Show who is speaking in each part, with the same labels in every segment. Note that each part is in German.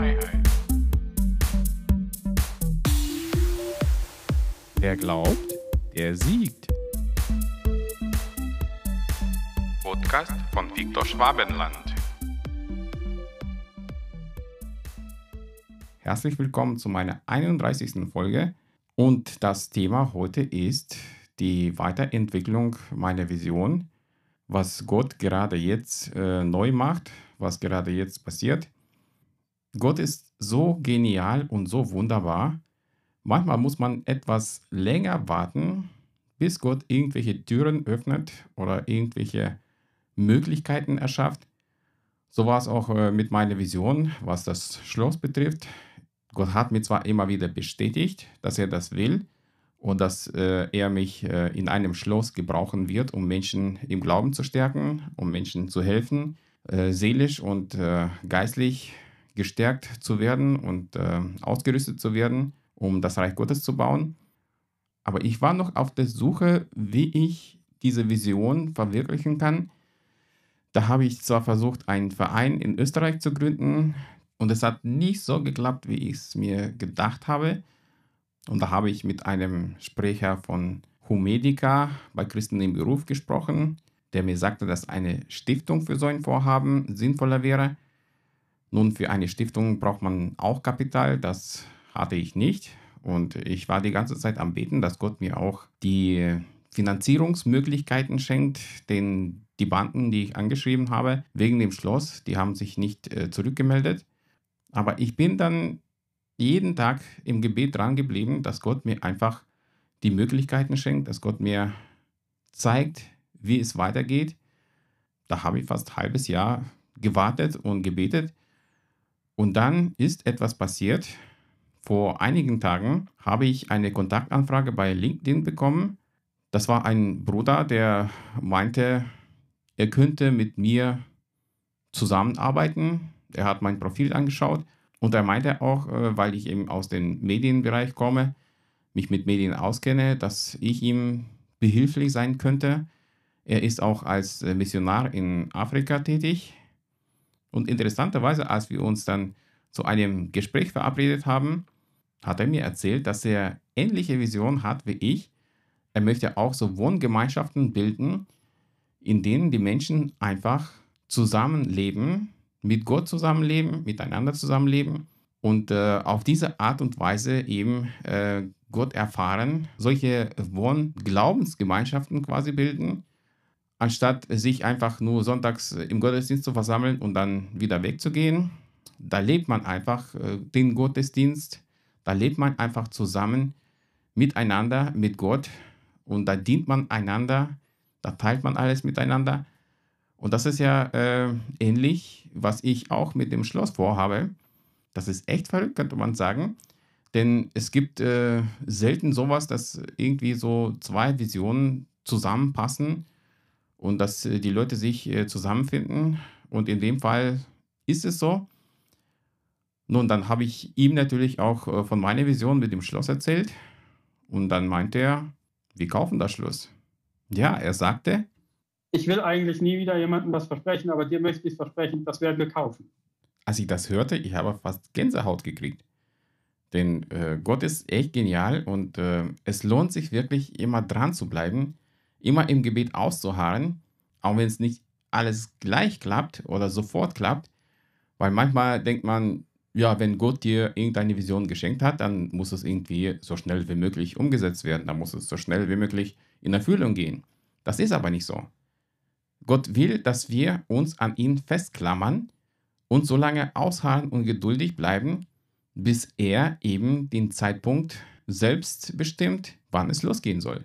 Speaker 1: Freiheit. Wer glaubt, der siegt.
Speaker 2: Podcast von Viktor Schwabenland.
Speaker 1: Herzlich willkommen zu meiner 31. Folge und das Thema heute ist die Weiterentwicklung meiner Vision, was Gott gerade jetzt äh, neu macht, was gerade jetzt passiert Gott ist so genial und so wunderbar. Manchmal muss man etwas länger warten, bis Gott irgendwelche Türen öffnet oder irgendwelche Möglichkeiten erschafft. So war es auch äh, mit meiner Vision, was das Schloss betrifft. Gott hat mir zwar immer wieder bestätigt, dass er das will und dass äh, er mich äh, in einem Schloss gebrauchen wird, um Menschen im Glauben zu stärken, um Menschen zu helfen, seelisch und geistlich gestärkt zu werden und äh, ausgerüstet zu werden, um das Reich Gottes zu bauen. Aber ich war noch auf der Suche, wie ich diese Vision verwirklichen kann. Da habe ich zwar versucht, einen Verein in Österreich zu gründen, und es hat nicht so geklappt, wie ich es mir gedacht habe. Und da habe ich mit einem Sprecher von Humedica bei Christen im Beruf gesprochen, der mir sagte, dass eine Stiftung für so ein Vorhaben sinnvoller wäre. Nun, für eine Stiftung braucht man auch Kapital, das hatte ich nicht. Und ich war die ganze Zeit am Beten, dass Gott mir auch die Finanzierungsmöglichkeiten schenkt, denn die Banden, die ich angeschrieben habe, wegen dem Schloss, die haben sich nicht äh, zurückgemeldet. Aber ich bin dann jeden Tag im Gebet dran geblieben, dass Gott mir einfach die Möglichkeiten schenkt, dass Gott mir zeigt, wie es weitergeht. Da habe ich fast ein halbes Jahr gewartet und gebetet. Und dann ist etwas passiert. Vor einigen Tagen habe ich eine Kontaktanfrage bei LinkedIn bekommen. Das war ein Bruder, der meinte, er könnte mit mir zusammenarbeiten er hat mein Profil angeschaut und er meinte auch, äh, weil ich eben aus dem Medienbereich komme, mich mit Medien auskenne, dass ich ihm behilflich sein könnte. Er ist auch als äh, Missionar in Afrika tätig. Und interessanterweise, als wir uns dann zu einem Gespräch verabredet haben, hat er mir erzählt, dass er ähnliche Visionen hat wie ich. Er möchte auch so Wohngemeinschaften bilden, in denen die Menschen einfach zusammenleben mit Gott zusammenleben, miteinander zusammenleben und äh, auf diese Art und Weise eben äh, Gott erfahren, solche Wohn-Glaubensgemeinschaften quasi bilden, anstatt sich einfach nur sonntags im Gottesdienst zu versammeln und dann wieder wegzugehen. Da lebt man einfach äh, den Gottesdienst, da lebt man einfach zusammen miteinander, mit Gott und da dient man einander, da teilt man alles miteinander. Und das ist ja äh, ähnlich, was ich auch mit dem Schloss vorhabe. Das ist echt verrückt, könnte man sagen. Denn es gibt äh, selten sowas, dass irgendwie so zwei Visionen zusammenpassen und dass äh, die Leute sich äh, zusammenfinden. Und in dem Fall ist es so. Nun, dann habe ich ihm natürlich auch äh, von meiner Vision mit dem Schloss erzählt. Und dann meinte er, wir kaufen das Schloss. Ja, er sagte,
Speaker 3: ich will eigentlich nie wieder jemandem was versprechen, aber dir möchte ich versprechen, das werden wir kaufen.
Speaker 1: Als ich das hörte, ich habe fast Gänsehaut gekriegt. Denn äh, Gott ist echt genial und äh, es lohnt sich wirklich immer dran zu bleiben, immer im Gebet auszuharren, auch wenn es nicht alles gleich klappt oder sofort klappt. Weil manchmal denkt man, ja, wenn Gott dir irgendeine Vision geschenkt hat, dann muss es irgendwie so schnell wie möglich umgesetzt werden. Dann muss es so schnell wie möglich in Erfüllung gehen. Das ist aber nicht so. Gott will, dass wir uns an ihn festklammern und so lange ausharren und geduldig bleiben, bis er eben den Zeitpunkt selbst bestimmt, wann es losgehen soll.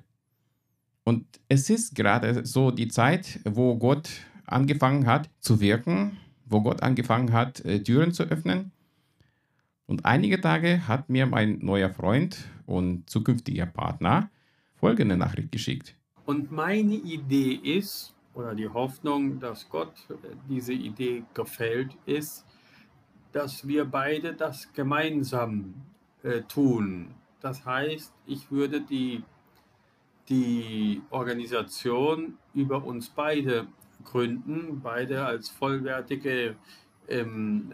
Speaker 1: Und es ist gerade so die Zeit, wo Gott angefangen hat zu wirken, wo Gott angefangen hat, äh, Türen zu öffnen. Und einige Tage hat mir mein neuer Freund und zukünftiger Partner folgende Nachricht geschickt.
Speaker 3: Und meine Idee ist, oder die Hoffnung, dass Gott diese Idee gefällt, ist, dass wir beide das gemeinsam äh, tun. Das heißt, ich würde die, die Organisation über uns beide gründen, beide als vollwertige ähm,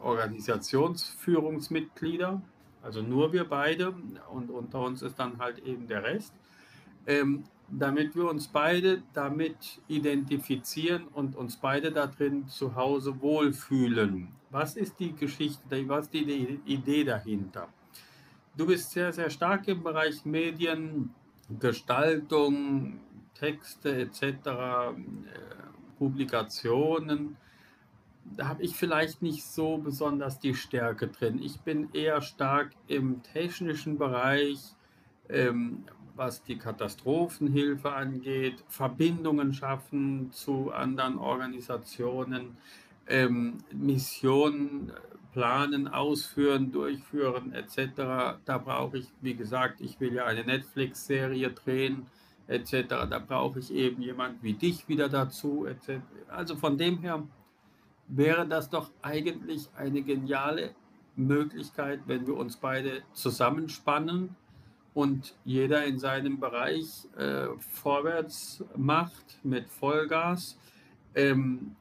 Speaker 3: Organisationsführungsmitglieder. also nur wir beide und unter uns ist dann halt eben der Rest, ähm, damit wir uns beide damit identifizieren und uns beide da drin zu Hause wohlfühlen. Was ist die Geschichte, was ist die Idee dahinter? Du bist sehr, sehr stark im Bereich Medien, Gestaltung, Texte etc., äh, Publikationen da habe ich vielleicht nicht so besonders die Stärke drin. Ich bin eher stark im technischen Bereich, ähm, was die Katastrophenhilfe angeht, Verbindungen schaffen zu anderen Organisationen, ähm, Missionen planen, ausführen, durchführen etc. Da brauche ich, wie gesagt, ich will ja eine Netflix-Serie drehen etc. Da brauche ich eben jemand wie dich wieder dazu etc. Also von dem her wäre das doch eigentlich eine geniale Möglichkeit, wenn wir uns beide zusammenspannen und jeder in seinem Bereich äh, vorwärts macht mit Vollgas. Ähm,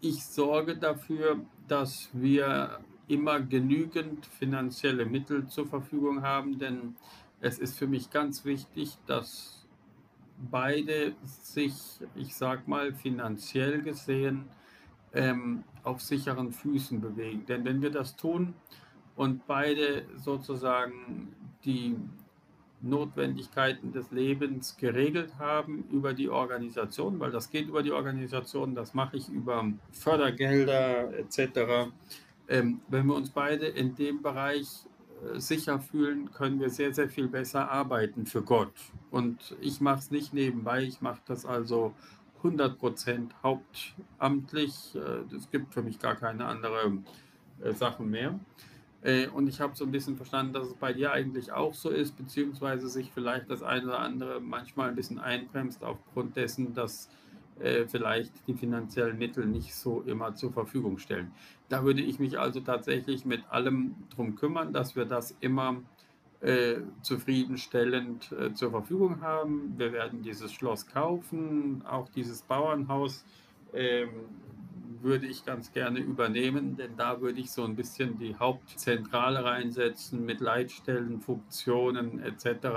Speaker 3: ich sorge dafür, dass wir immer genügend finanzielle Mittel zur Verfügung haben, denn es ist für mich ganz wichtig, dass beide sich, ich sag mal, finanziell gesehen ähm, auf sicheren Füßen bewegen. Denn wenn wir das tun und beide sozusagen die Notwendigkeiten des Lebens geregelt haben über die Organisation, weil das geht über die Organisation, das mache ich über Fördergelder etc. Ähm, wenn wir uns beide in dem Bereich äh, sicher fühlen, können wir sehr, sehr viel besser arbeiten für Gott. Und ich mache es nicht nebenbei, ich mache das also 100 Prozent hauptamtlich. Äh, es gibt für mich gar keine andere äh, Sachen mehr. Äh, und ich habe so ein bisschen verstanden, dass es bei dir eigentlich auch so ist, beziehungsweise sich vielleicht das eine oder andere manchmal ein bisschen einbremst aufgrund dessen, dass vielleicht die finanziellen Mittel nicht so immer zur Verfügung stellen. Da würde ich mich also tatsächlich mit allem drum kümmern, dass wir das immer äh, zufriedenstellend äh, zur Verfügung haben. Wir werden dieses Schloss kaufen, auch dieses Bauernhaus ähm, würde ich ganz gerne übernehmen, denn da würde ich so ein bisschen die Hauptzentrale reinsetzen mit Leitstellen, Funktionen etc.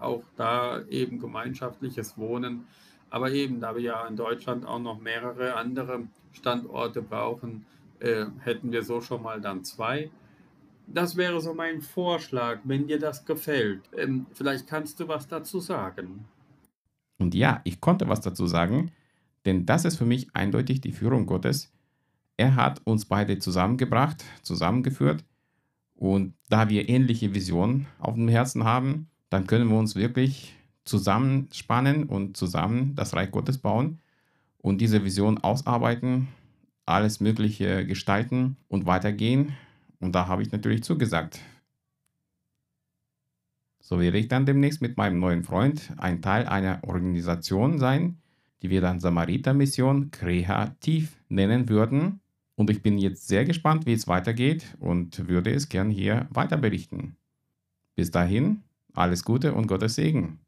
Speaker 3: Auch da eben gemeinschaftliches Wohnen. Aber eben, da wir ja in Deutschland auch noch mehrere andere Standorte brauchen, äh, hätten wir so schon mal dann zwei. Das wäre so mein Vorschlag, wenn dir das gefällt. Ähm, vielleicht kannst du was dazu sagen.
Speaker 1: Und ja, ich konnte was dazu sagen, denn das ist für mich eindeutig die Führung Gottes. Er hat uns beide zusammengebracht, zusammengeführt. Und da wir ähnliche Visionen auf dem Herzen haben, dann können wir uns wirklich zusammenspannen und zusammen das Reich Gottes bauen und diese Vision ausarbeiten, alles Mögliche gestalten und weitergehen und da habe ich natürlich zugesagt. So werde ich dann demnächst mit meinem neuen Freund ein Teil einer Organisation sein, die wir dann Samariter-Mission kreativ nennen würden. Und ich bin jetzt sehr gespannt, wie es weitergeht und würde es gern hier weiter berichten. Bis dahin, alles Gute und Gottes Segen.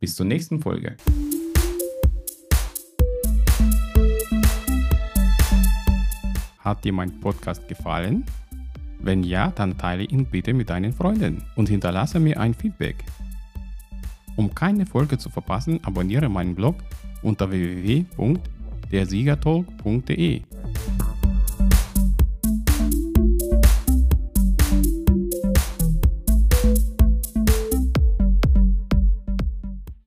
Speaker 1: Bis zur nächsten Folge. Hat dir mein Podcast gefallen? Wenn ja, dann teile ihn bitte mit deinen Freunden und hinterlasse mir ein Feedback. Um keine Folge zu verpassen, abonniere meinen Blog unter www.dersiegertalk.de